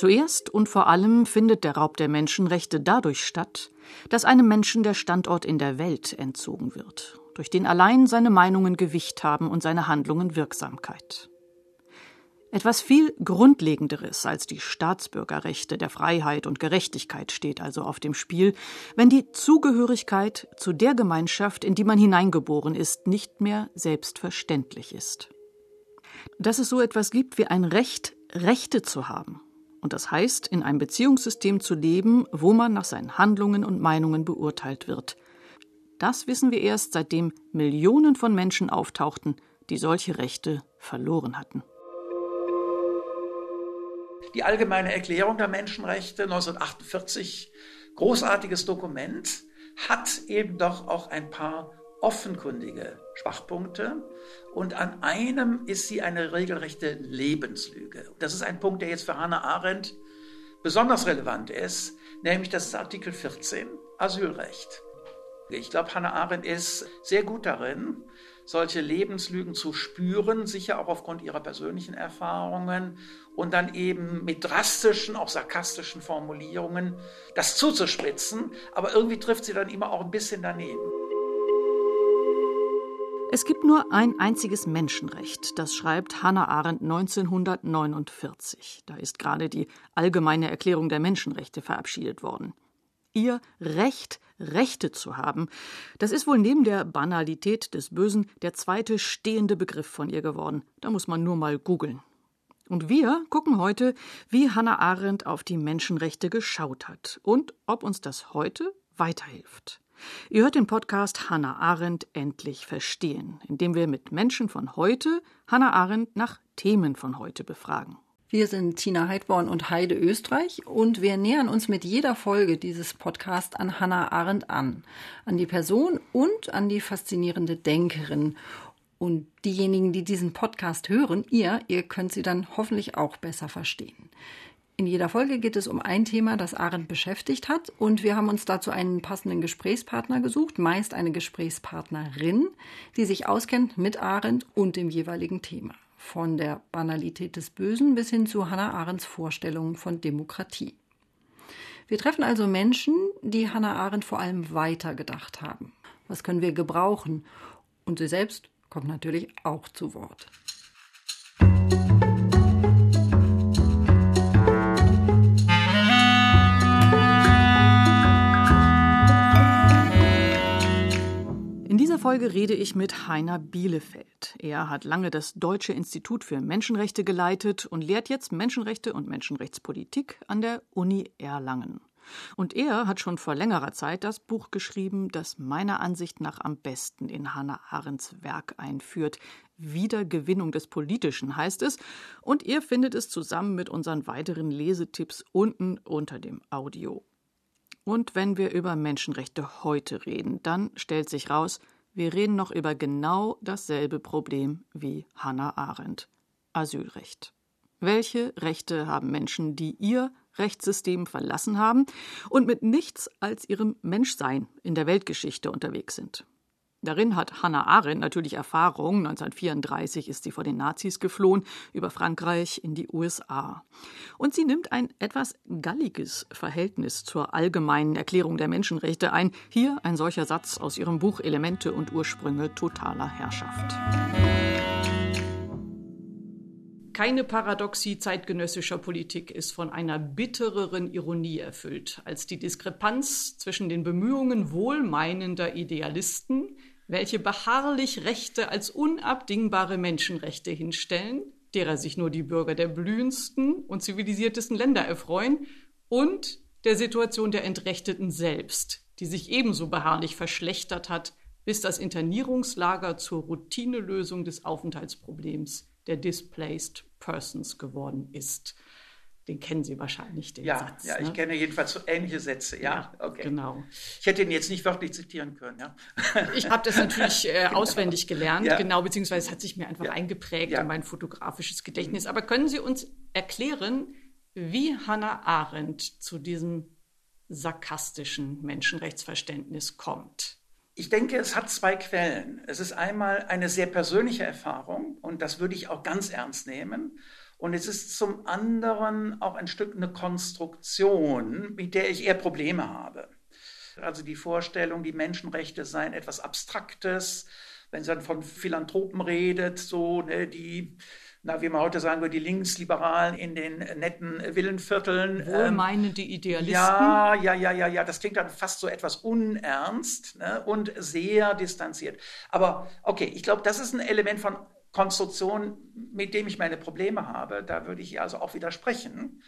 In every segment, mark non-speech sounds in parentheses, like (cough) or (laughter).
Zuerst und vor allem findet der Raub der Menschenrechte dadurch statt, dass einem Menschen der Standort in der Welt entzogen wird, durch den allein seine Meinungen Gewicht haben und seine Handlungen Wirksamkeit. Etwas viel Grundlegenderes als die Staatsbürgerrechte der Freiheit und Gerechtigkeit steht also auf dem Spiel, wenn die Zugehörigkeit zu der Gemeinschaft, in die man hineingeboren ist, nicht mehr selbstverständlich ist. Dass es so etwas gibt wie ein Recht, Rechte zu haben, und das heißt, in einem Beziehungssystem zu leben, wo man nach seinen Handlungen und Meinungen beurteilt wird. Das wissen wir erst, seitdem Millionen von Menschen auftauchten, die solche Rechte verloren hatten. Die Allgemeine Erklärung der Menschenrechte 1948, großartiges Dokument, hat eben doch auch ein paar offenkundige Schwachpunkte und an einem ist sie eine regelrechte Lebenslüge. Das ist ein Punkt, der jetzt für Hannah Arendt besonders relevant ist, nämlich das ist Artikel 14, Asylrecht. Ich glaube, Hannah Arendt ist sehr gut darin, solche Lebenslügen zu spüren, sicher auch aufgrund ihrer persönlichen Erfahrungen und dann eben mit drastischen, auch sarkastischen Formulierungen das zuzuspitzen, aber irgendwie trifft sie dann immer auch ein bisschen daneben. Es gibt nur ein einziges Menschenrecht, das schreibt Hannah Arendt 1949. Da ist gerade die Allgemeine Erklärung der Menschenrechte verabschiedet worden. Ihr Recht, Rechte zu haben, das ist wohl neben der Banalität des Bösen der zweite stehende Begriff von ihr geworden. Da muss man nur mal googeln. Und wir gucken heute, wie Hannah Arendt auf die Menschenrechte geschaut hat und ob uns das heute weiterhilft. Ihr hört den Podcast Hannah Arendt endlich verstehen, in dem wir mit Menschen von heute Hannah Arendt nach Themen von heute befragen. Wir sind Tina Heidborn und Heide Österreich und wir nähern uns mit jeder Folge dieses Podcasts an Hannah Arendt an, an die Person und an die faszinierende Denkerin. Und diejenigen, die diesen Podcast hören, ihr, ihr könnt sie dann hoffentlich auch besser verstehen. In jeder Folge geht es um ein Thema, das Arendt beschäftigt hat. Und wir haben uns dazu einen passenden Gesprächspartner gesucht, meist eine Gesprächspartnerin, die sich auskennt mit Arendt und dem jeweiligen Thema. Von der Banalität des Bösen bis hin zu Hannah Arendts Vorstellungen von Demokratie. Wir treffen also Menschen, die Hannah Arendt vor allem weitergedacht haben. Was können wir gebrauchen? Und sie selbst kommt natürlich auch zu Wort. Folge rede ich mit Heiner Bielefeld. Er hat lange das Deutsche Institut für Menschenrechte geleitet und lehrt jetzt Menschenrechte und Menschenrechtspolitik an der Uni Erlangen. Und er hat schon vor längerer Zeit das Buch geschrieben, das meiner Ansicht nach am besten in Hannah Arendts Werk einführt. Wiedergewinnung des Politischen heißt es. Und ihr findet es zusammen mit unseren weiteren Lesetipps unten unter dem Audio. Und wenn wir über Menschenrechte heute reden, dann stellt sich raus, wir reden noch über genau dasselbe Problem wie Hannah Arendt. Asylrecht. Welche Rechte haben Menschen, die ihr Rechtssystem verlassen haben und mit nichts als ihrem Menschsein in der Weltgeschichte unterwegs sind? Darin hat Hannah Arendt natürlich Erfahrung. 1934 ist sie vor den Nazis geflohen, über Frankreich in die USA. Und sie nimmt ein etwas galliges Verhältnis zur allgemeinen Erklärung der Menschenrechte ein. Hier ein solcher Satz aus ihrem Buch Elemente und Ursprünge totaler Herrschaft. Keine Paradoxie zeitgenössischer Politik ist von einer bittereren Ironie erfüllt als die Diskrepanz zwischen den Bemühungen wohlmeinender Idealisten, welche beharrlich Rechte als unabdingbare Menschenrechte hinstellen, derer sich nur die Bürger der blühendsten und zivilisiertesten Länder erfreuen, und der Situation der Entrechteten selbst, die sich ebenso beharrlich verschlechtert hat, bis das Internierungslager zur Routinelösung des Aufenthaltsproblems der Displaced Persons geworden ist. Den kennen Sie wahrscheinlich, den ja, Satz. Ja, ne? ich kenne jedenfalls so ähnliche Sätze. Ja, ja okay. Genau. Ich hätte ihn jetzt nicht wörtlich zitieren können. Ja. (laughs) Ich habe das natürlich äh, genau. auswendig gelernt, ja. genau, beziehungsweise es hat sich mir einfach eingeprägt in mein fotografisches Gedächtnis. Aber können Sie uns erklären, wie Hannah Arendt zu diesem sarkastischen Menschenrechtsverständnis kommt? Ich denke, es hat zwei Quellen. Es ist einmal eine sehr persönliche Erfahrung und das würde ich auch ganz ernst nehmen. Und es ist zum anderen auch ein Stück eine Konstruktion, mit der ich eher Probleme habe. Also die Vorstellung, die Menschenrechte seien etwas Abstraktes, wenn dann von Philanthropen redet, so ne, die na, wie man heute sagen würde, die Linksliberalen in den netten Villenvierteln. Wohlmeinende Idealisten. Ja, ja, ja, ja, ja. Das klingt dann fast so etwas unernst ne, und sehr distanziert. Aber okay, ich glaube, das ist ein Element von Konstruktion, mit dem ich meine Probleme habe. Da würde ich ihr also auch widersprechen.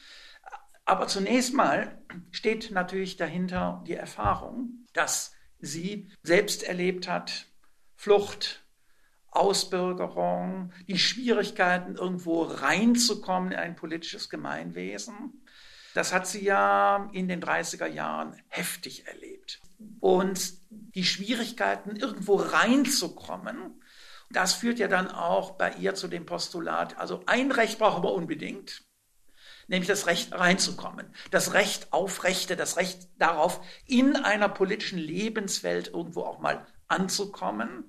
Aber zunächst mal steht natürlich dahinter die Erfahrung, dass sie selbst erlebt hat, Flucht, Ausbürgerung, die Schwierigkeiten, irgendwo reinzukommen in ein politisches Gemeinwesen. Das hat sie ja in den 30er Jahren heftig erlebt. Und die Schwierigkeiten, irgendwo reinzukommen, das führt ja dann auch bei ihr zu dem Postulat, also ein Recht brauchen wir unbedingt, nämlich das Recht reinzukommen, das Recht auf Rechte, das Recht darauf, in einer politischen Lebenswelt irgendwo auch mal anzukommen,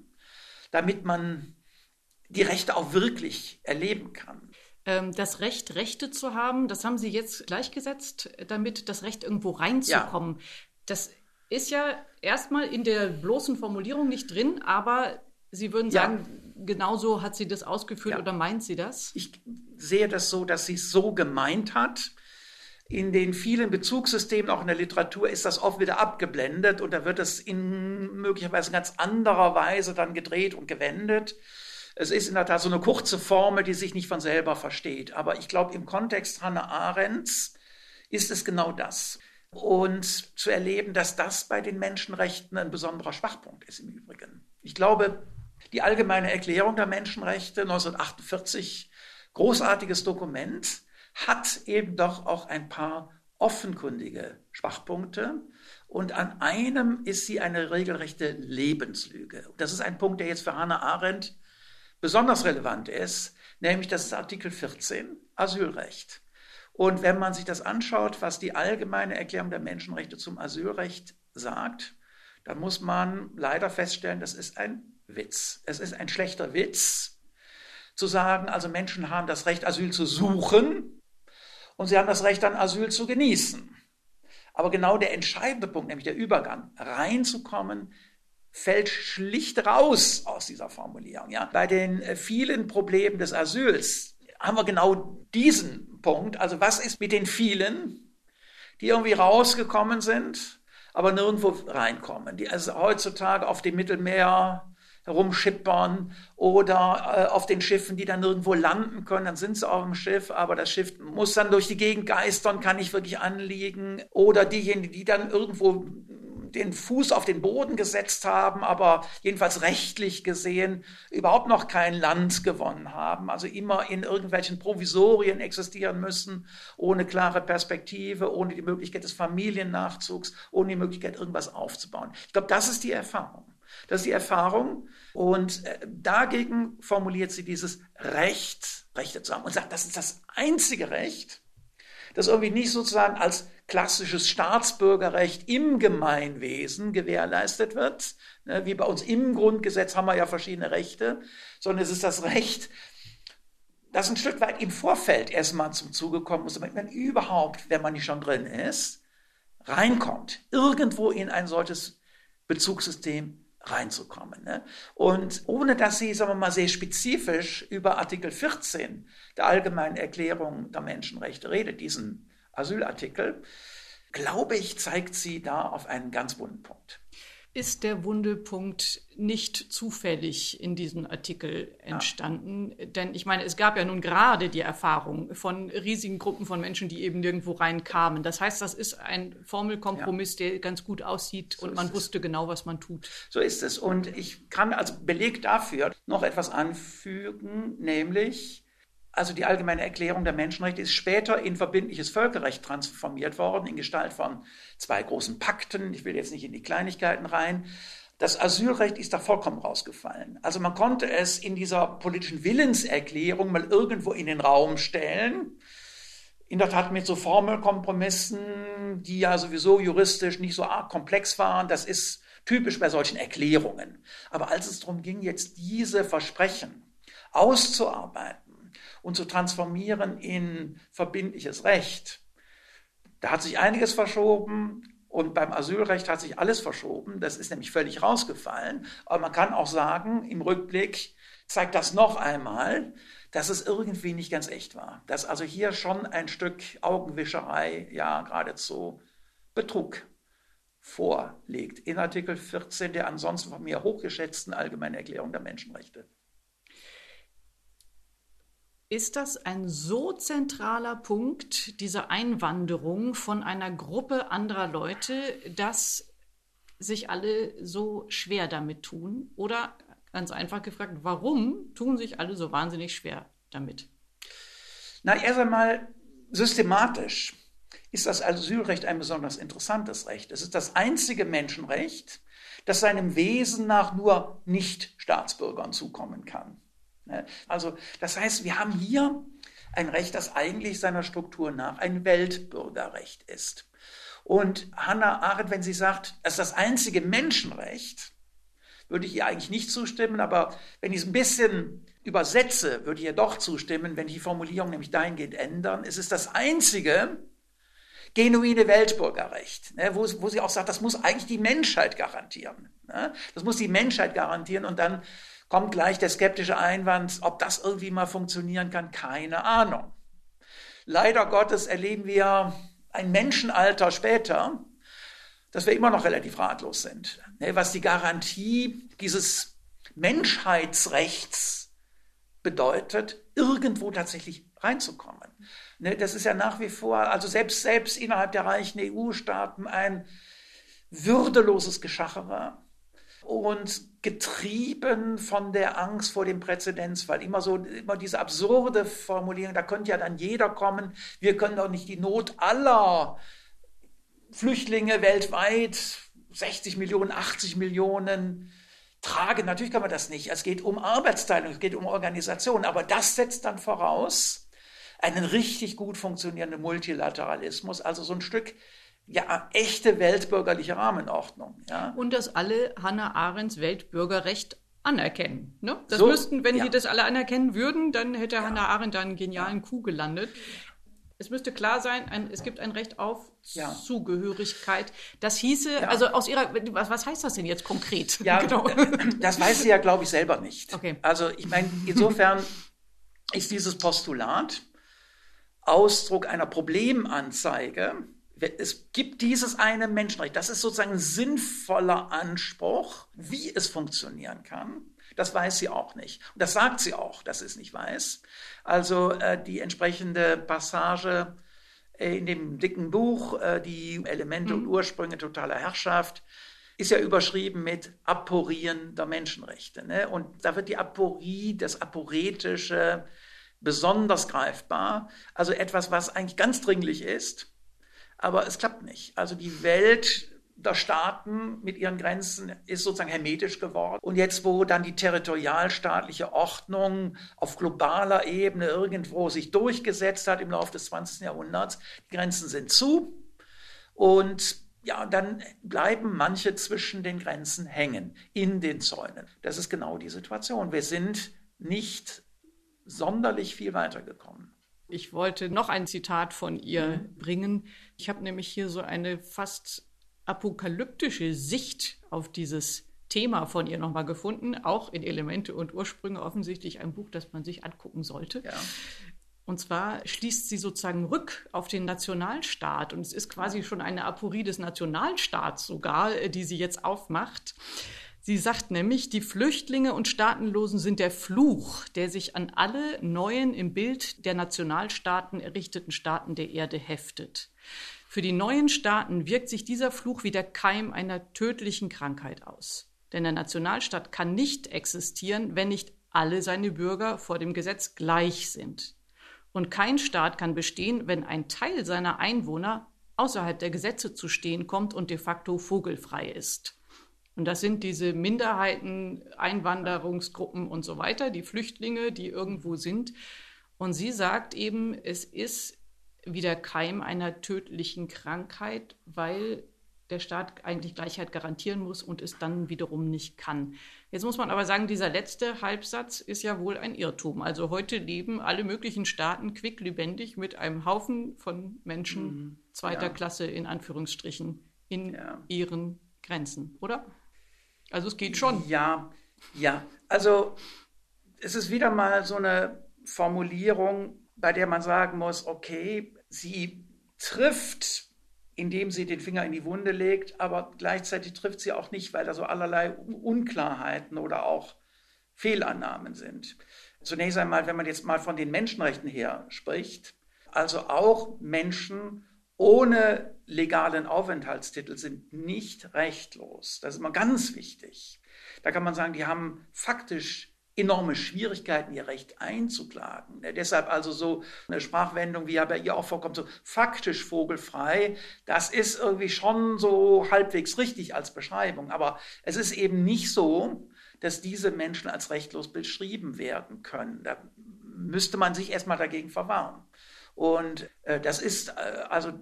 damit man die Rechte auch wirklich erleben kann. Ähm, das Recht, Rechte zu haben, das haben Sie jetzt gleichgesetzt, damit das Recht irgendwo reinzukommen. Ja. Das ist ja erstmal in der bloßen Formulierung nicht drin, aber Sie würden sagen, ja. genauso hat sie das ausgeführt ja. oder meint sie das? Ich sehe das so, dass sie es so gemeint hat. In den vielen Bezugssystemen, auch in der Literatur, ist das oft wieder abgeblendet und da wird es in möglicherweise ganz anderer Weise dann gedreht und gewendet. Es ist in der Tat so eine kurze Formel, die sich nicht von selber versteht. Aber ich glaube, im Kontext Hannah Arendts ist es genau das. Und zu erleben, dass das bei den Menschenrechten ein besonderer Schwachpunkt ist im Übrigen. Ich glaube, die Allgemeine Erklärung der Menschenrechte 1948, großartiges Dokument, hat eben doch auch ein paar offenkundige Schwachpunkte. Und an einem ist sie eine regelrechte Lebenslüge. Das ist ein Punkt, der jetzt für Hannah Arendt besonders relevant ist, nämlich das ist Artikel 14, Asylrecht. Und wenn man sich das anschaut, was die allgemeine Erklärung der Menschenrechte zum Asylrecht sagt, dann muss man leider feststellen, das ist ein Witz. Es ist ein schlechter Witz zu sagen, also Menschen haben das Recht, Asyl zu suchen und sie haben das Recht, dann Asyl zu genießen. Aber genau der entscheidende Punkt, nämlich der Übergang, reinzukommen, fällt schlicht raus aus dieser Formulierung. Ja? Bei den äh, vielen Problemen des Asyls haben wir genau diesen Punkt. Also was ist mit den vielen, die irgendwie rausgekommen sind, aber nirgendwo reinkommen, die also heutzutage auf dem Mittelmeer herumschippern oder äh, auf den Schiffen, die dann nirgendwo landen können. Dann sind sie auf dem Schiff, aber das Schiff muss dann durch die Gegend geistern, kann nicht wirklich anliegen. Oder diejenigen, die dann irgendwo den Fuß auf den Boden gesetzt haben, aber jedenfalls rechtlich gesehen überhaupt noch kein Land gewonnen haben, also immer in irgendwelchen Provisorien existieren müssen, ohne klare Perspektive, ohne die Möglichkeit des Familiennachzugs, ohne die Möglichkeit, irgendwas aufzubauen. Ich glaube, das ist die Erfahrung. Das ist die Erfahrung. Und äh, dagegen formuliert sie dieses Recht, Rechte zu haben und sagt, das ist das einzige Recht, das irgendwie nicht sozusagen als klassisches Staatsbürgerrecht im Gemeinwesen gewährleistet wird. Ne, wie bei uns im Grundgesetz haben wir ja verschiedene Rechte, sondern es ist das Recht, das ein Stück weit im Vorfeld erstmal zum Zuge kommen muss, damit man überhaupt, wenn man nicht schon drin ist, reinkommt, irgendwo in ein solches Bezugssystem reinzukommen. Ne? Und ohne dass sie, sagen wir mal, sehr spezifisch über Artikel 14 der Allgemeinen Erklärung der Menschenrechte redet, diesen Asylartikel, glaube ich, zeigt sie da auf einen ganz wunden Punkt ist der Wundepunkt nicht zufällig in diesem Artikel entstanden. Ja. Denn ich meine, es gab ja nun gerade die Erfahrung von riesigen Gruppen von Menschen, die eben nirgendwo reinkamen. Das heißt, das ist ein Formelkompromiss, ja. der ganz gut aussieht so und man wusste es. genau, was man tut. So ist es. Und ich kann als Beleg dafür noch etwas anfügen, nämlich also die allgemeine Erklärung der Menschenrechte ist später in verbindliches Völkerrecht transformiert worden, in Gestalt von zwei großen Pakten. Ich will jetzt nicht in die Kleinigkeiten rein. Das Asylrecht ist da vollkommen rausgefallen. Also man konnte es in dieser politischen Willenserklärung mal irgendwo in den Raum stellen. In der Tat mit so Formelkompromissen, die ja sowieso juristisch nicht so arg komplex waren. Das ist typisch bei solchen Erklärungen. Aber als es darum ging, jetzt diese Versprechen auszuarbeiten, und zu transformieren in verbindliches Recht. Da hat sich einiges verschoben und beim Asylrecht hat sich alles verschoben. Das ist nämlich völlig rausgefallen. Aber man kann auch sagen, im Rückblick zeigt das noch einmal, dass es irgendwie nicht ganz echt war. Dass also hier schon ein Stück Augenwischerei, ja geradezu Betrug vorlegt in Artikel 14 der ansonsten von mir hochgeschätzten Allgemeinen Erklärung der Menschenrechte. Ist das ein so zentraler Punkt, diese Einwanderung von einer Gruppe anderer Leute, dass sich alle so schwer damit tun? Oder ganz einfach gefragt, warum tun sich alle so wahnsinnig schwer damit? Na, erst einmal systematisch ist das Asylrecht ein besonders interessantes Recht. Es ist das einzige Menschenrecht, das seinem Wesen nach nur Nicht-Staatsbürgern zukommen kann. Ne? Also das heißt, wir haben hier ein Recht, das eigentlich seiner Struktur nach ein Weltbürgerrecht ist. Und Hannah Arendt, wenn sie sagt, es ist das einzige Menschenrecht, würde ich ihr eigentlich nicht zustimmen, aber wenn ich es ein bisschen übersetze, würde ich ihr doch zustimmen, wenn die Formulierung nämlich dahingehend ändern. Es ist das einzige genuine Weltbürgerrecht, ne, wo, wo, sie auch sagt, das muss eigentlich die Menschheit garantieren. Ne? Das muss die Menschheit garantieren und dann kommt gleich der skeptische Einwand, ob das irgendwie mal funktionieren kann, keine Ahnung. Leider Gottes erleben wir ein Menschenalter später, dass wir immer noch relativ ratlos sind, ne, was die Garantie dieses Menschheitsrechts bedeutet, irgendwo tatsächlich reinzukommen. Ne, das ist ja nach wie vor, also selbst, selbst innerhalb der reichen EU-Staaten ein würdeloses Geschachere und getrieben von der Angst vor dem Präzedenzfall. Immer so, immer diese absurde Formulierung, da könnte ja dann jeder kommen. Wir können doch nicht die Not aller Flüchtlinge weltweit, 60 Millionen, 80 Millionen, tragen. Natürlich kann man das nicht. Es geht um Arbeitsteilung, es geht um Organisation. Aber das setzt dann voraus einen richtig gut funktionierenden Multilateralismus, also so ein Stück ja, echte weltbürgerliche Rahmenordnung. Ja. Und dass alle Hannah Arendts Weltbürgerrecht anerkennen. Ne? Das so, müssten, wenn ja. die das alle anerkennen würden, dann hätte ja. Hannah Arendt da einen genialen ja. Coup gelandet. Es müsste klar sein, ein, es gibt ein Recht auf ja. Zugehörigkeit. Das hieße, also aus Ihrer, was, was, heißt das denn jetzt konkret? Ja, (laughs) genau. das weiß sie ja, glaube ich, selber nicht. Okay. Also ich meine, insofern ist dieses Postulat Ausdruck einer Problemanzeige, es gibt dieses eine Menschenrecht. Das ist sozusagen ein sinnvoller Anspruch, wie es funktionieren kann. Das weiß sie auch nicht. Und das sagt sie auch, dass sie es nicht weiß. Also äh, die entsprechende Passage äh, in dem dicken Buch, äh, die Elemente mhm. und Ursprünge totaler Herrschaft, ist ja überschrieben mit Aporien der Menschenrechte. Ne? Und da wird die Aporie, das Aporetische besonders greifbar. Also etwas, was eigentlich ganz dringlich ist aber es klappt nicht. Also die Welt der Staaten mit ihren Grenzen ist sozusagen hermetisch geworden. Und jetzt, wo dann die territorialstaatliche Ordnung auf globaler Ebene irgendwo sich durchgesetzt hat im Laufe des 20. Jahrhunderts, die Grenzen sind zu und ja, dann bleiben manche zwischen den Grenzen hängen, in den Zäunen. Das ist genau die Situation. Wir sind nicht sonderlich viel weitergekommen. Ich wollte noch ein Zitat von ihr mhm. bringen. Ich habe nämlich hier so eine fast apokalyptische Sicht auf dieses Thema von ihr nochmal gefunden, auch in Elemente und Ursprünge offensichtlich ein Buch, das man sich angucken sollte. Ja. Und zwar schließt sie sozusagen rück auf den Nationalstaat. Und es ist quasi schon eine Aporie des Nationalstaats sogar, äh, die sie jetzt aufmacht. Sie sagt nämlich, die Flüchtlinge und Staatenlosen sind der Fluch, der sich an alle neuen im Bild der Nationalstaaten errichteten Staaten der Erde heftet. Für die neuen Staaten wirkt sich dieser Fluch wie der Keim einer tödlichen Krankheit aus. Denn der Nationalstaat kann nicht existieren, wenn nicht alle seine Bürger vor dem Gesetz gleich sind. Und kein Staat kann bestehen, wenn ein Teil seiner Einwohner außerhalb der Gesetze zu stehen kommt und de facto vogelfrei ist. Und das sind diese Minderheiten, Einwanderungsgruppen und so weiter, die Flüchtlinge, die irgendwo sind. Und sie sagt eben, es ist wie der Keim einer tödlichen Krankheit, weil der Staat eigentlich Gleichheit garantieren muss und es dann wiederum nicht kann. Jetzt muss man aber sagen, dieser letzte Halbsatz ist ja wohl ein Irrtum. Also heute leben alle möglichen Staaten quicklebendig mit einem Haufen von Menschen mhm. zweiter ja. Klasse in Anführungsstrichen in ja. ihren Grenzen, oder? Also es geht schon. Ja, ja. Also es ist wieder mal so eine Formulierung, bei der man sagen muss, okay, sie trifft, indem sie den Finger in die Wunde legt, aber gleichzeitig trifft sie auch nicht, weil da so allerlei Unklarheiten oder auch Fehlannahmen sind. Zunächst einmal, wenn man jetzt mal von den Menschenrechten her spricht, also auch Menschen ohne legalen Aufenthaltstitel sind nicht rechtlos. Das ist immer ganz wichtig. Da kann man sagen, die haben faktisch enorme Schwierigkeiten, ihr Recht einzuklagen. Deshalb also so eine Sprachwendung, wie ja bei ihr auch vorkommt, so faktisch vogelfrei, das ist irgendwie schon so halbwegs richtig als Beschreibung. Aber es ist eben nicht so, dass diese Menschen als rechtlos beschrieben werden können. Da müsste man sich erstmal dagegen verwahren. Und äh, das ist, äh, also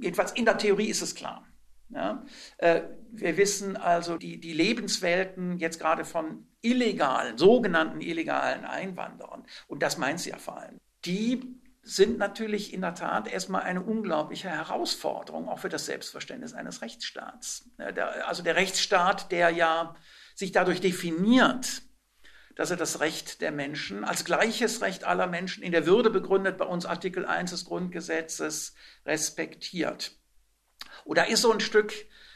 jedenfalls in der Theorie ist es klar. Ja? Äh, wir wissen also, die, die Lebenswelten jetzt gerade von illegalen, sogenannten illegalen Einwanderern, und das meint sie ja vor allem, die sind natürlich in der Tat erstmal eine unglaubliche Herausforderung, auch für das Selbstverständnis eines Rechtsstaats. Also der Rechtsstaat, der ja sich dadurch definiert, dass er das Recht der Menschen als gleiches Recht aller Menschen in der Würde begründet, bei uns Artikel 1 des Grundgesetzes respektiert. Und da ist so ein Stück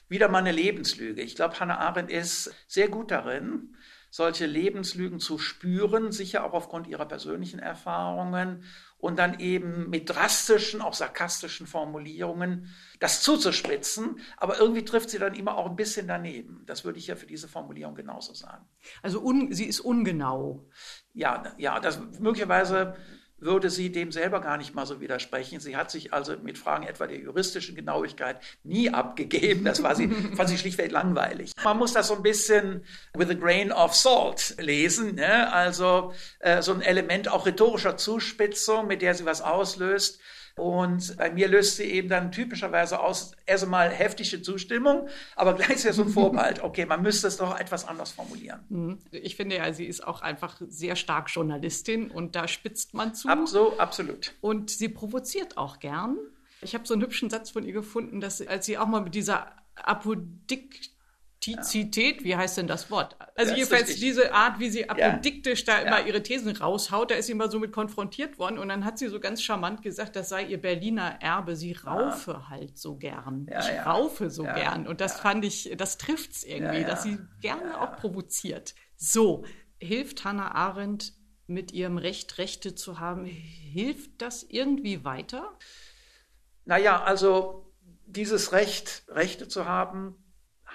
wieder mal eine Lebenslüge. Ich glaube, Hannah Arendt ist sehr gut darin, solche Lebenslügen zu spüren, sicher auch aufgrund ihrer persönlichen Erfahrungen und dann eben mit drastischen, auch sarkastischen Formulierungen das zuzuspitzen. Aber irgendwie trifft sie dann immer auch ein bisschen daneben. Das würde ich ja für diese Formulierung genauso sagen. Also un, sie ist ungenau. Ja, ja, das möglicherweise würde sie dem selber gar nicht mal so widersprechen. Sie hat sich also mit Fragen etwa der juristischen Genauigkeit nie abgegeben. Das war sie, (laughs) fand sie schlichtweg langweilig. Man muss das so ein bisschen with a grain of salt lesen. Ne? Also äh, so ein Element auch rhetorischer Zuspitzung, mit der sie was auslöst. Und bei mir löst sie eben dann typischerweise aus, erst einmal heftige Zustimmung, aber gleichzeitig so ein (laughs) Vorbehalt. Okay, man müsste es doch etwas anders formulieren. Mhm. Ich finde ja, sie ist auch einfach sehr stark Journalistin und da spitzt man zu. Abso, absolut. Und sie provoziert auch gern. Ich habe so einen hübschen Satz von ihr gefunden, dass als sie auch mal mit dieser Apodikt Apodizität, wie heißt denn das Wort? Also das jedenfalls diese Art, wie sie apodiktisch ja. da immer ja. ihre Thesen raushaut, da ist sie immer so mit konfrontiert worden und dann hat sie so ganz charmant gesagt, das sei ihr Berliner Erbe, sie raufe ah. halt so gern. Ja, ich raufe so gern und das fand ich, das trifft's irgendwie, dass sie gerne auch provoziert. So, hilft Hannah Arendt mit ihrem Recht, Rechte zu haben, hilft das irgendwie weiter? Naja, also dieses Recht, Rechte zu haben,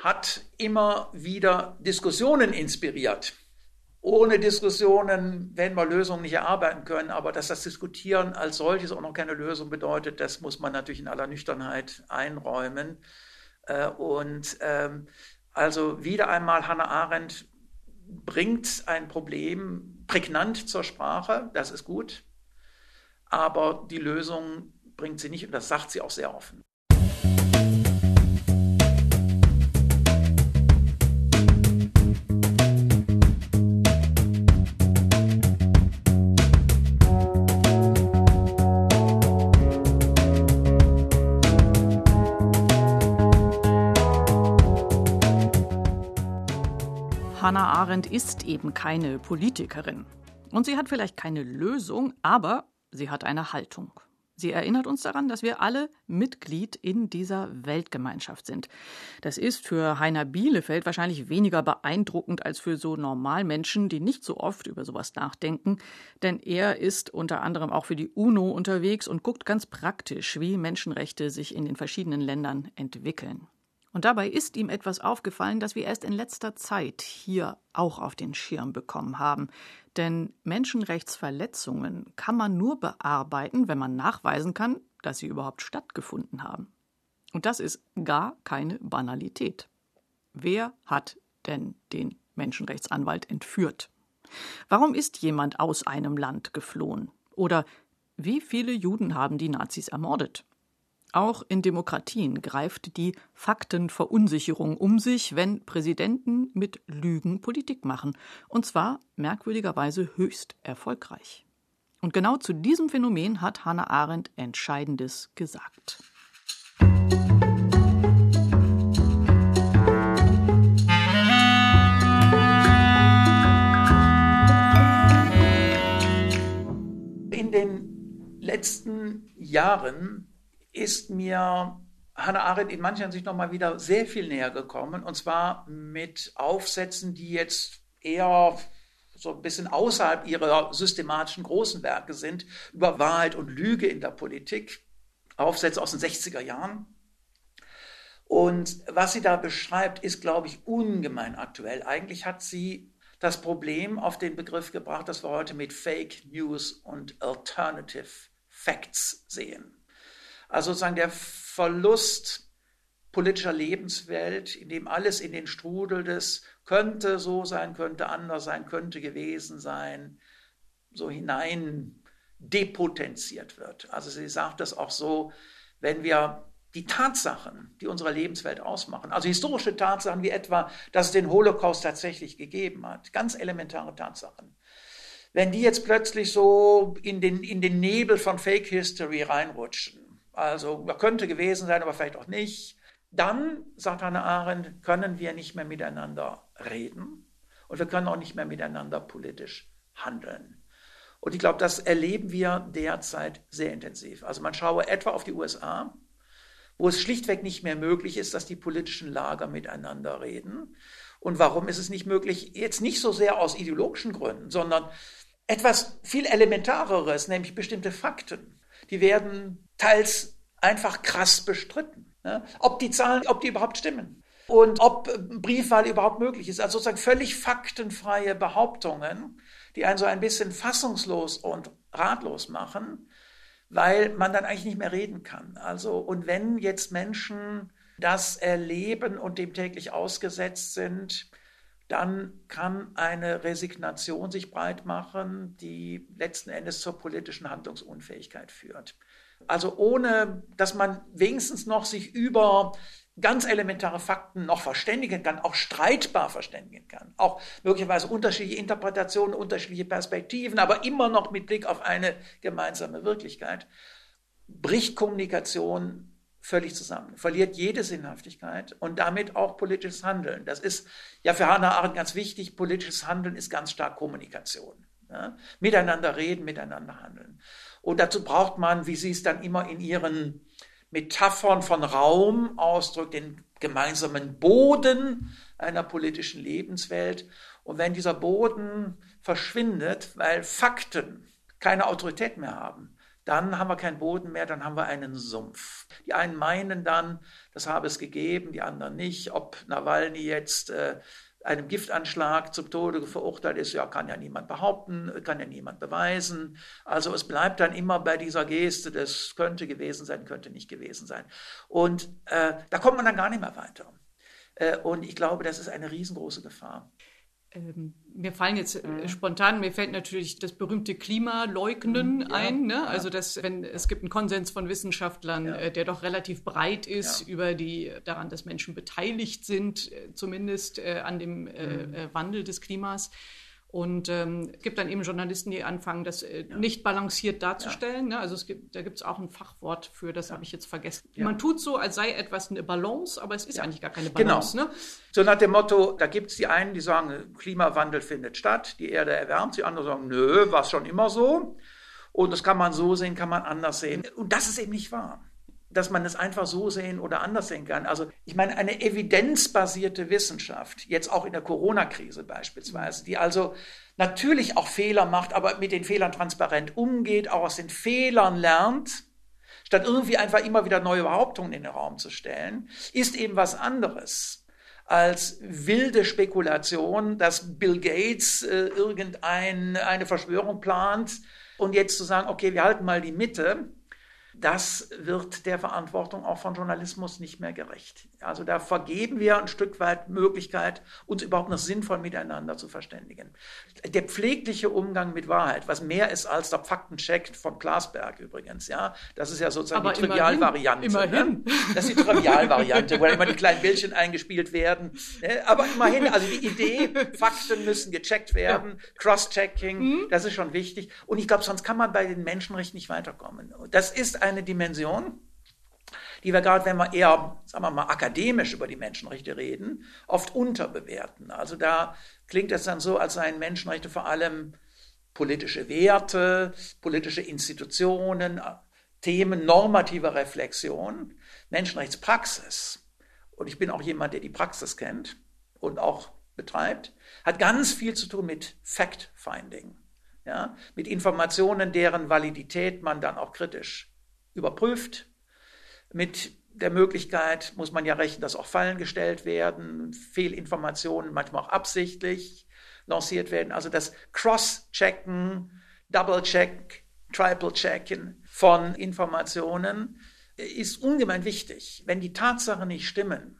hat immer wieder Diskussionen inspiriert. Ohne Diskussionen werden wir Lösungen nicht erarbeiten können, aber dass das Diskutieren als solches auch noch keine Lösung bedeutet, das muss man natürlich in aller Nüchternheit einräumen. Äh, und ähm, also wieder einmal Hannah Arendt bringt ein Problem prägnant zur Sprache, das ist gut, aber die Lösung bringt sie nicht und das sagt sie auch sehr offen. Hannah Arendt ist eben keine Politikerin. Und sie hat vielleicht keine Lösung, aber sie hat eine Haltung. Sie erinnert uns daran, dass wir alle Mitglied in dieser Weltgemeinschaft sind. Das ist für Heiner Bielefeld wahrscheinlich weniger beeindruckend als für so Normalmenschen, die nicht so oft über sowas nachdenken, denn er ist unter anderem auch für die UNO unterwegs und guckt ganz praktisch, wie Menschenrechte sich in den verschiedenen Ländern entwickeln. Und dabei ist ihm etwas aufgefallen, das wir erst in letzter Zeit hier auch auf den Schirm bekommen haben. Denn Menschenrechtsverletzungen kann man nur bearbeiten, wenn man nachweisen kann, dass sie überhaupt stattgefunden haben. Und das ist gar keine Banalität. Wer hat denn den Menschenrechtsanwalt entführt? Warum ist jemand aus einem Land geflohen? Oder wie viele Juden haben die Nazis ermordet? Auch in Demokratien greift die Faktenverunsicherung um sich, wenn Präsidenten mit Lügen Politik machen. Und zwar merkwürdigerweise höchst erfolgreich. Und genau zu diesem Phänomen hat Hannah Arendt Entscheidendes gesagt. In den letzten Jahren ist mir Hannah Arendt in mancher Hinsicht nochmal wieder sehr viel näher gekommen. Und zwar mit Aufsätzen, die jetzt eher so ein bisschen außerhalb ihrer systematischen großen Werke sind, über Wahrheit und Lüge in der Politik. Aufsätze aus den 60er Jahren. Und was sie da beschreibt, ist, glaube ich, ungemein aktuell. Eigentlich hat sie das Problem auf den Begriff gebracht, das wir heute mit Fake News und Alternative Facts sehen. Also sozusagen der Verlust politischer Lebenswelt, in dem alles in den Strudel des könnte so sein, könnte anders sein, könnte gewesen sein, so hinein depotenziert wird. Also sie sagt das auch so, wenn wir die Tatsachen, die unsere Lebenswelt ausmachen, also historische Tatsachen wie etwa, dass es den Holocaust tatsächlich gegeben hat, ganz elementare Tatsachen, wenn die jetzt plötzlich so in den, in den Nebel von Fake History reinrutschen, also könnte gewesen sein, aber vielleicht auch nicht. Dann, sagt Hannah Arendt, können wir nicht mehr miteinander reden und wir können auch nicht mehr miteinander politisch handeln. Und ich glaube, das erleben wir derzeit sehr intensiv. Also man schaue etwa auf die USA, wo es schlichtweg nicht mehr möglich ist, dass die politischen Lager miteinander reden. Und warum ist es nicht möglich? Jetzt nicht so sehr aus ideologischen Gründen, sondern etwas viel Elementareres, nämlich bestimmte Fakten die werden teils einfach krass bestritten. Ne? Ob die Zahlen, ob die überhaupt stimmen und ob Briefwahl überhaupt möglich ist. Also sozusagen völlig faktenfreie Behauptungen, die einen so ein bisschen fassungslos und ratlos machen, weil man dann eigentlich nicht mehr reden kann. Also, und wenn jetzt Menschen das erleben und dem täglich ausgesetzt sind, dann kann eine Resignation sich breit machen, die letzten Endes zur politischen Handlungsunfähigkeit führt. Also ohne, dass man wenigstens noch sich über ganz elementare Fakten noch verständigen kann, auch streitbar verständigen kann, auch möglicherweise unterschiedliche Interpretationen, unterschiedliche Perspektiven, aber immer noch mit Blick auf eine gemeinsame Wirklichkeit, bricht Kommunikation völlig zusammen, verliert jede Sinnhaftigkeit und damit auch politisches Handeln. Das ist ja für Hannah Arendt ganz wichtig. Politisches Handeln ist ganz stark Kommunikation. Ja? Miteinander reden, miteinander handeln. Und dazu braucht man, wie sie es dann immer in ihren Metaphern von Raum ausdrückt, den gemeinsamen Boden einer politischen Lebenswelt. Und wenn dieser Boden verschwindet, weil Fakten keine Autorität mehr haben, dann haben wir keinen Boden mehr, dann haben wir einen Sumpf. Die einen meinen dann, das habe es gegeben, die anderen nicht. Ob Nawalny jetzt äh, einem Giftanschlag zum Tode verurteilt ist, ja, kann ja niemand behaupten, kann ja niemand beweisen. Also es bleibt dann immer bei dieser Geste, das könnte gewesen sein, könnte nicht gewesen sein. Und äh, da kommt man dann gar nicht mehr weiter. Äh, und ich glaube, das ist eine riesengroße Gefahr. Ähm, mir fallen jetzt äh, mhm. spontan, mir fällt natürlich das berühmte Klimaleugnen mhm, ja, ein. Ne? Ja. Also das, wenn es gibt einen Konsens von Wissenschaftlern, ja. äh, der doch relativ breit ist über die daran, dass Menschen beteiligt sind, äh, zumindest äh, an dem äh, mhm. Äh, Wandel des Klimas. Und ähm, es gibt dann eben Journalisten, die anfangen, das äh, ja. nicht balanciert darzustellen. Ja. Ne? Also es gibt, da gibt es auch ein Fachwort für, das ja. habe ich jetzt vergessen. Man tut so, als sei etwas eine Balance, aber es ist eigentlich gar keine genau. Balance. Genau. Ne? So nach dem Motto, da gibt es die einen, die sagen, Klimawandel findet statt, die Erde erwärmt, die anderen sagen, nö, war es schon immer so. Und das kann man so sehen, kann man anders sehen. Und das ist eben nicht wahr dass man es einfach so sehen oder anders sehen kann. Also ich meine, eine evidenzbasierte Wissenschaft, jetzt auch in der Corona-Krise beispielsweise, die also natürlich auch Fehler macht, aber mit den Fehlern transparent umgeht, auch aus den Fehlern lernt, statt irgendwie einfach immer wieder neue Behauptungen in den Raum zu stellen, ist eben was anderes als wilde Spekulation, dass Bill Gates äh, irgendeine Verschwörung plant und jetzt zu sagen, okay, wir halten mal die Mitte das wird der Verantwortung auch von Journalismus nicht mehr gerecht. Also da vergeben wir ein Stück weit Möglichkeit, uns überhaupt noch sinnvoll miteinander zu verständigen. Der pflegliche Umgang mit Wahrheit, was mehr ist als der Faktencheck von Glasberg übrigens, ja, das ist ja sozusagen Aber die Trivialvariante. Immerhin. Ne? Das ist die Trivialvariante, wo immer die kleinen Bildchen eingespielt werden. Ne? Aber immerhin, also die Idee, Fakten müssen gecheckt werden, ja. Cross-Checking, mhm. das ist schon wichtig. Und ich glaube, sonst kann man bei den Menschenrechten nicht weiterkommen. Das ist eine Dimension, die wir gerade, wenn wir eher, sagen wir mal, akademisch über die Menschenrechte reden, oft unterbewerten. Also da klingt es dann so, als seien Menschenrechte vor allem politische Werte, politische Institutionen, Themen normativer Reflexion, Menschenrechtspraxis. Und ich bin auch jemand, der die Praxis kennt und auch betreibt, hat ganz viel zu tun mit Fact-Finding. Ja, mit Informationen, deren Validität man dann auch kritisch überprüft. Mit der Möglichkeit muss man ja rechnen, dass auch Fallen gestellt werden, Fehlinformationen manchmal auch absichtlich lanciert werden. Also das Cross-Checken, Double-Check, Triple-Checken von Informationen ist ungemein wichtig. Wenn die Tatsachen nicht stimmen,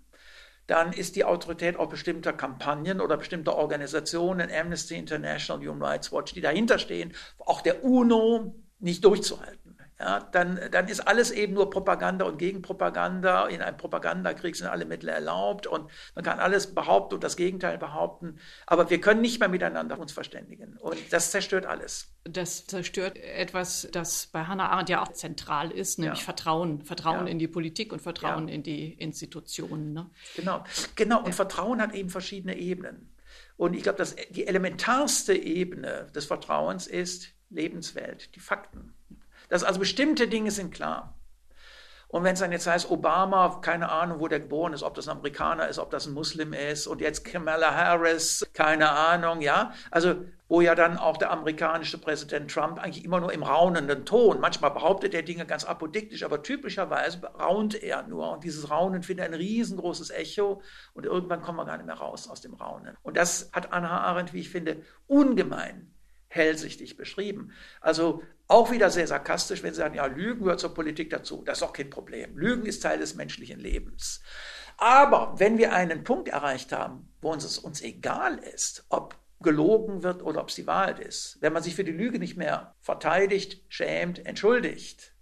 dann ist die Autorität auch bestimmter Kampagnen oder bestimmter Organisationen, Amnesty International, Human Rights Watch, die dahinter stehen, auch der UNO, nicht durchzuhalten ja, dann, dann ist alles eben nur Propaganda und Gegenpropaganda. In einem Propagandakrieg sind alle Mittel erlaubt und man kann alles behaupten und das Gegenteil behaupten. Aber wir können nicht mehr miteinander uns verständigen. Und das zerstört alles. Das zerstört etwas, das bei Hannah Arendt ja auch zentral ist, nämlich ja. Vertrauen. Vertrauen ja. in die Politik und Vertrauen ja. in die Institutionen. Ne? Genau, genau. Und Vertrauen hat eben verschiedene Ebenen. Und ich glaube, dass die elementarste Ebene des Vertrauens ist Lebenswelt, die Fakten. Dass also bestimmte Dinge sind klar. Und wenn es dann jetzt heißt, Obama, keine Ahnung, wo der geboren ist, ob das ein Amerikaner ist, ob das ein Muslim ist, und jetzt Kamala Harris, keine Ahnung, ja. Also, wo ja dann auch der amerikanische Präsident Trump eigentlich immer nur im raunenden Ton, manchmal behauptet er Dinge ganz apodiktisch, aber typischerweise raunt er nur. Und dieses Raunen findet ein riesengroßes Echo und irgendwann kommen wir gar nicht mehr raus aus dem Raunen. Und das hat Anna Arendt, wie ich finde, ungemein hellsichtig beschrieben. Also auch wieder sehr sarkastisch, wenn Sie sagen, ja, Lügen gehört zur Politik dazu. Das ist auch kein Problem. Lügen ist Teil des menschlichen Lebens. Aber wenn wir einen Punkt erreicht haben, wo uns es uns egal ist, ob gelogen wird oder ob es die Wahrheit ist, wenn man sich für die Lüge nicht mehr verteidigt, schämt, entschuldigt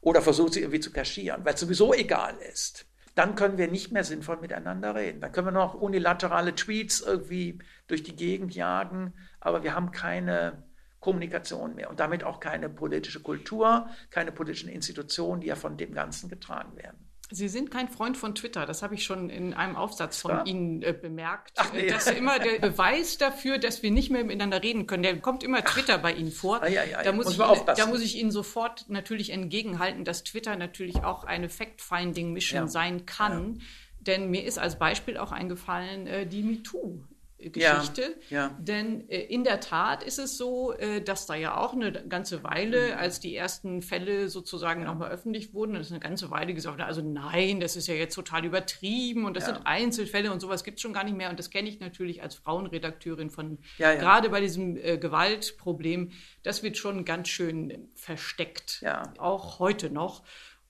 oder versucht, sie irgendwie zu kaschieren, weil es sowieso egal ist, dann können wir nicht mehr sinnvoll miteinander reden. Dann können wir noch unilaterale Tweets irgendwie durch die Gegend jagen, aber wir haben keine Kommunikation mehr und damit auch keine politische Kultur, keine politischen Institutionen, die ja von dem Ganzen getragen werden. Sie sind kein Freund von Twitter, das habe ich schon in einem Aufsatz von ja. Ihnen äh, bemerkt. Ach, nee. Das ist immer der Beweis dafür, dass wir nicht mehr miteinander reden können. Der kommt immer Twitter Ach. bei Ihnen vor. Ah, ja, ja, da, muss muss ich, da muss ich Ihnen sofort natürlich entgegenhalten, dass Twitter natürlich auch eine Fact-Finding-Mission sein kann. Denn mir ist als Beispiel auch eingefallen äh, die MeToo. Geschichte. Ja, ja. Denn äh, in der Tat ist es so, äh, dass da ja auch eine ganze Weile, mhm. als die ersten Fälle sozusagen ja. nochmal öffentlich wurden, das ist eine ganze Weile gesagt, also nein, das ist ja jetzt total übertrieben und das ja. sind Einzelfälle und sowas gibt es schon gar nicht mehr. Und das kenne ich natürlich als Frauenredakteurin von gerade bei diesem äh, Gewaltproblem. Das wird schon ganz schön versteckt, auch heute noch.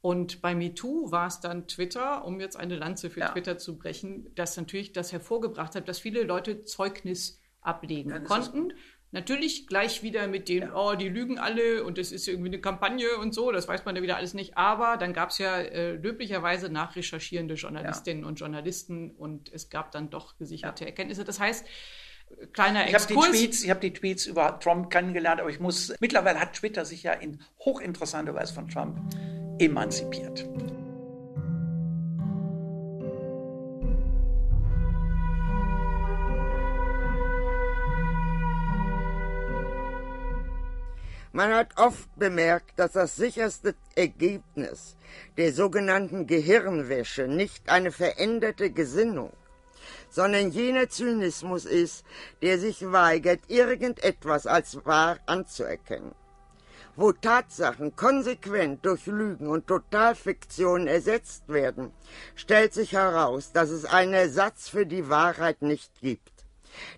Und bei MeToo war es dann Twitter, um jetzt eine Lanze für ja. Twitter zu brechen, das natürlich das hervorgebracht hat, dass viele Leute Zeugnis ablegen ja, konnten. Natürlich gleich wieder mit den, ja. oh, die lügen alle und es ist irgendwie eine Kampagne und so, das weiß man ja wieder alles nicht. Aber dann gab es ja äh, löblicherweise nachrecherchierende Journalistinnen und Journalisten und es gab dann doch gesicherte Erkenntnisse. Das heißt, kleiner ich Exkurs. Hab die Tweets, ich habe die Tweets über Trump kennengelernt, aber ich muss, mittlerweile hat Twitter sich ja in hochinteressanter Weise von Trump emanzipiert. Man hat oft bemerkt, dass das sicherste Ergebnis der sogenannten Gehirnwäsche nicht eine veränderte Gesinnung, sondern jener Zynismus ist, der sich weigert, irgendetwas als wahr anzuerkennen wo Tatsachen konsequent durch Lügen und Totalfiktionen ersetzt werden, stellt sich heraus, dass es einen Ersatz für die Wahrheit nicht gibt.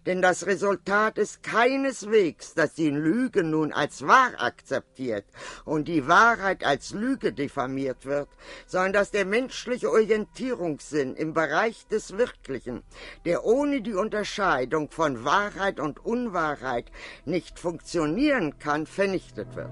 Denn das Resultat ist keineswegs, dass die Lüge nun als wahr akzeptiert und die Wahrheit als Lüge diffamiert wird, sondern dass der menschliche Orientierungssinn im Bereich des Wirklichen, der ohne die Unterscheidung von Wahrheit und Unwahrheit nicht funktionieren kann, vernichtet wird.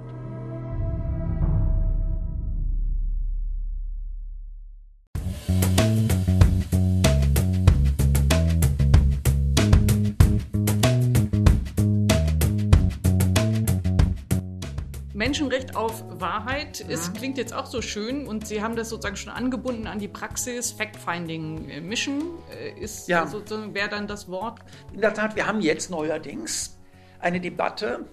Menschenrecht auf Wahrheit ist, klingt jetzt auch so schön und Sie haben das sozusagen schon angebunden an die Praxis. Fact-Finding äh, Mission äh, ist ja. sozusagen, wäre dann das Wort. In der Tat, wir haben jetzt neuerdings eine Debatte,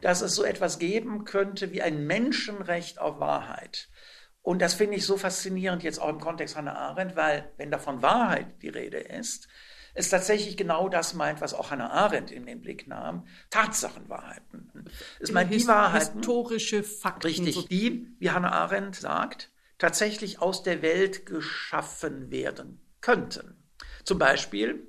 dass es so etwas geben könnte wie ein Menschenrecht auf Wahrheit. Und das finde ich so faszinierend jetzt auch im Kontext Hannah Arendt, weil wenn da von Wahrheit die Rede ist, es tatsächlich genau das meint, was auch Hannah Arendt in den Blick nahm, Tatsachenwahrheiten. Es meint die Wahrheiten, historische Fakten. Richtig, die, wie Hannah Arendt sagt, tatsächlich aus der Welt geschaffen werden könnten. Zum Beispiel,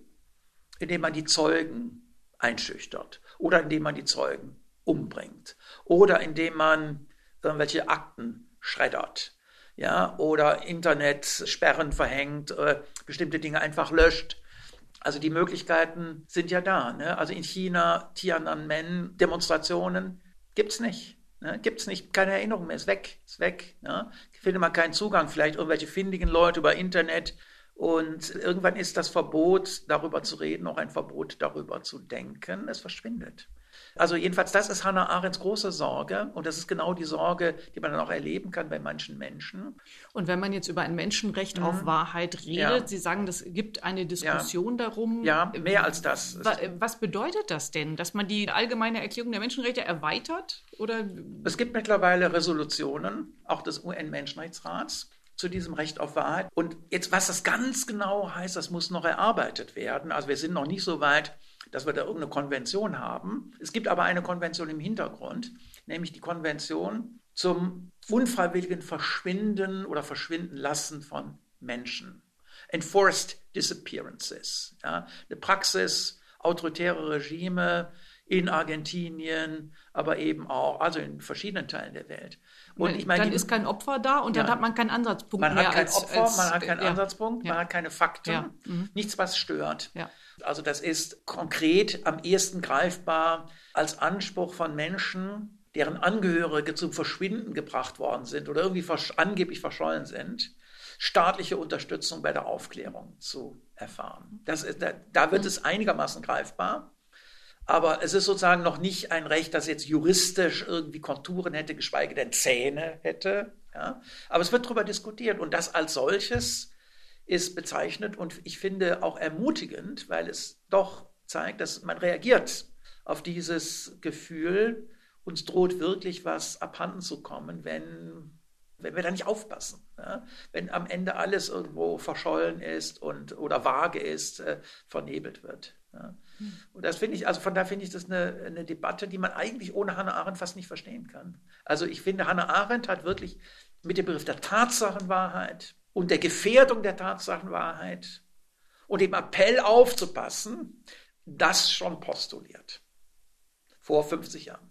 indem man die Zeugen einschüchtert oder indem man die Zeugen umbringt oder indem man irgendwelche Akten schreddert ja, oder Internetsperren verhängt, äh, bestimmte Dinge einfach löscht. Also die Möglichkeiten sind ja da. Ne? Also in China, Tiananmen-Demonstrationen gibt es nicht. Ne? Es nicht, keine Erinnerung mehr, ist weg, ist weg. Ne? Findet man keinen Zugang, vielleicht irgendwelche findigen Leute über Internet. Und irgendwann ist das Verbot, darüber zu reden, auch ein Verbot, darüber zu denken. Es verschwindet. Also jedenfalls, das ist Hannah Arendts große Sorge und das ist genau die Sorge, die man dann auch erleben kann bei manchen Menschen. Und wenn man jetzt über ein Menschenrecht mhm. auf Wahrheit redet, ja. Sie sagen, es gibt eine Diskussion ja. darum. Ja, mehr als das. Was bedeutet das denn, dass man die allgemeine Erklärung der Menschenrechte erweitert? Oder? Es gibt mittlerweile Resolutionen, auch des UN-Menschenrechtsrats, zu diesem Recht auf Wahrheit. Und jetzt, was das ganz genau heißt, das muss noch erarbeitet werden. Also wir sind noch nicht so weit, dass wir da irgendeine Konvention haben. Es gibt aber eine Konvention im Hintergrund, nämlich die Konvention zum unfreiwilligen Verschwinden oder Verschwinden lassen von Menschen. Enforced Disappearances. Ja, eine Praxis, autoritäre Regime in Argentinien, aber eben auch, also in verschiedenen Teilen der Welt. Und ich meine, dann ist kein Opfer da und ja, dann hat man keinen Ansatzpunkt man mehr. Man hat kein als, Opfer, als, man hat keinen ja, Ansatzpunkt, man hat keine Fakten, mhm. nichts, was stört. Also das ist konkret am ehesten greifbar als Anspruch von Menschen, deren Angehörige zum Verschwinden gebracht worden sind oder irgendwie vers angeblich verschollen sind, staatliche Unterstützung bei der Aufklärung zu erfahren. Das ist, da, da wird es einigermaßen greifbar. Aber es ist sozusagen noch nicht ein Recht, das jetzt juristisch irgendwie Konturen hätte, geschweige denn Zähne hätte. Ja? Aber es wird darüber diskutiert und das als solches ist bezeichnet und ich finde auch ermutigend, weil es doch zeigt, dass man reagiert auf dieses Gefühl, uns droht wirklich was abhanden zu kommen, wenn, wenn wir da nicht aufpassen. Ja? Wenn am Ende alles irgendwo verschollen ist und, oder vage ist, äh, vernebelt wird. Ja? Und das finde ich, also von da finde ich das eine, eine Debatte, die man eigentlich ohne Hannah Arendt fast nicht verstehen kann. Also ich finde, Hannah Arendt hat wirklich mit dem Begriff der Tatsachenwahrheit und der Gefährdung der Tatsachenwahrheit und dem Appell aufzupassen, das schon postuliert. Vor 50 Jahren.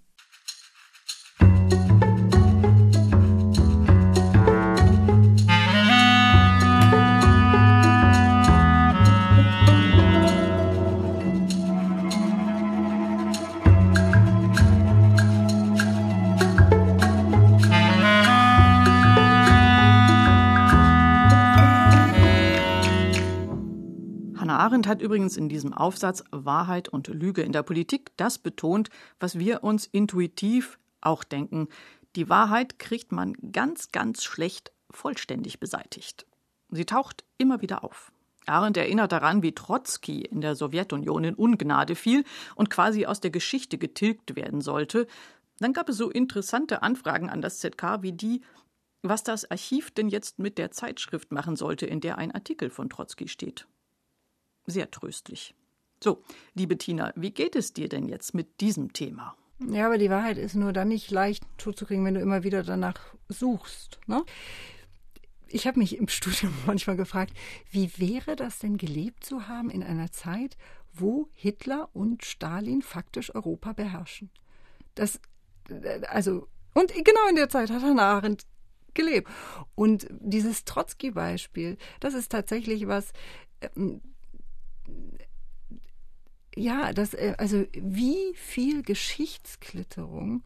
Arendt hat übrigens in diesem Aufsatz Wahrheit und Lüge in der Politik das betont, was wir uns intuitiv auch denken. Die Wahrheit kriegt man ganz, ganz schlecht vollständig beseitigt. Sie taucht immer wieder auf. Arendt erinnert daran, wie Trotzki in der Sowjetunion in Ungnade fiel und quasi aus der Geschichte getilgt werden sollte. Dann gab es so interessante Anfragen an das ZK wie die, was das Archiv denn jetzt mit der Zeitschrift machen sollte, in der ein Artikel von Trotzki steht sehr tröstlich. So, liebe Tina, wie geht es dir denn jetzt mit diesem Thema? Ja, aber die Wahrheit ist nur dann nicht leicht totzukriegen, wenn du immer wieder danach suchst. Ne? Ich habe mich im (laughs) Studium manchmal gefragt, wie wäre das denn gelebt zu haben in einer Zeit, wo Hitler und Stalin faktisch Europa beherrschen. Das, äh, also, und genau in der Zeit hat Hannah Arendt gelebt. Und dieses Trotzki-Beispiel, das ist tatsächlich was, ähm, ja, das, äh, also wie viel Geschichtsklitterung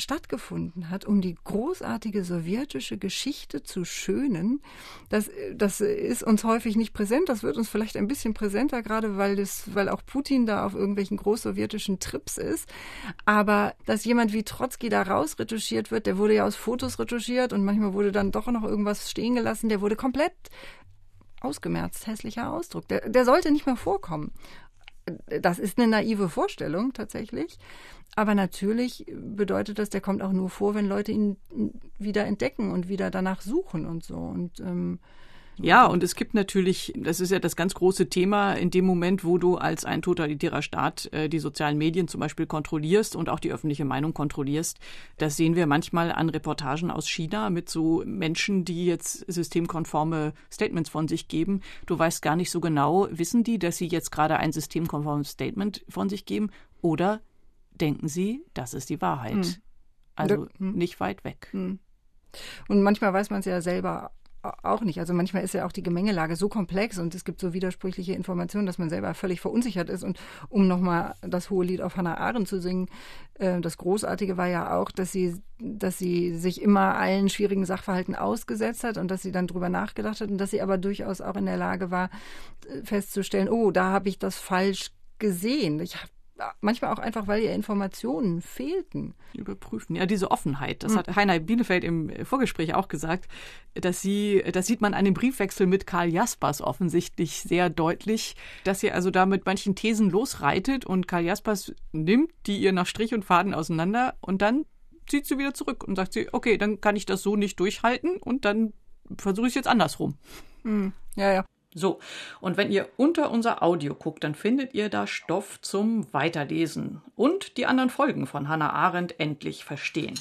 stattgefunden hat, um die großartige sowjetische Geschichte zu schönen, das, das ist uns häufig nicht präsent. Das wird uns vielleicht ein bisschen präsenter, gerade weil das, weil auch Putin da auf irgendwelchen großsowjetischen Trips ist. Aber dass jemand wie Trotzki da rausretuschiert wird, der wurde ja aus Fotos retuschiert und manchmal wurde dann doch noch irgendwas stehen gelassen, der wurde komplett ausgemerzt, hässlicher Ausdruck. Der, der sollte nicht mehr vorkommen das ist eine naive Vorstellung tatsächlich. Aber natürlich bedeutet das, der kommt auch nur vor, wenn Leute ihn wieder entdecken und wieder danach suchen und so. Und ähm, ja, und es gibt natürlich, das ist ja das ganz große Thema, in dem Moment, wo du als ein totalitärer Staat äh, die sozialen Medien zum Beispiel kontrollierst und auch die öffentliche Meinung kontrollierst. Das sehen wir manchmal an Reportagen aus China mit so Menschen, die jetzt systemkonforme Statements von sich geben. Du weißt gar nicht so genau, wissen die, dass sie jetzt gerade ein systemkonformes Statement von sich geben oder denken sie, das ist die Wahrheit. Hm. Also hm. nicht weit weg. Hm. Und manchmal weiß man es ja selber auch nicht. Also manchmal ist ja auch die Gemengelage so komplex und es gibt so widersprüchliche Informationen, dass man selber völlig verunsichert ist. Und um nochmal das hohe Lied auf Hannah Arendt zu singen, äh, das Großartige war ja auch, dass sie, dass sie sich immer allen schwierigen Sachverhalten ausgesetzt hat und dass sie dann drüber nachgedacht hat und dass sie aber durchaus auch in der Lage war, äh, festzustellen, oh, da habe ich das falsch gesehen. Ich habe manchmal auch einfach, weil ihr Informationen fehlten. Überprüfen. Ja, diese Offenheit. Das mhm. hat Heiner Bielefeld im Vorgespräch auch gesagt, dass sie, das sieht man an dem Briefwechsel mit Karl Jaspers offensichtlich sehr deutlich, dass sie also da mit manchen Thesen losreitet und Karl Jaspers nimmt die ihr nach Strich und Faden auseinander und dann zieht sie wieder zurück und sagt sie, okay, dann kann ich das so nicht durchhalten und dann versuche ich es jetzt andersrum. Mhm. Ja, ja. So, und wenn ihr unter unser Audio guckt, dann findet ihr da Stoff zum Weiterlesen und die anderen Folgen von Hannah Arendt endlich verstehen.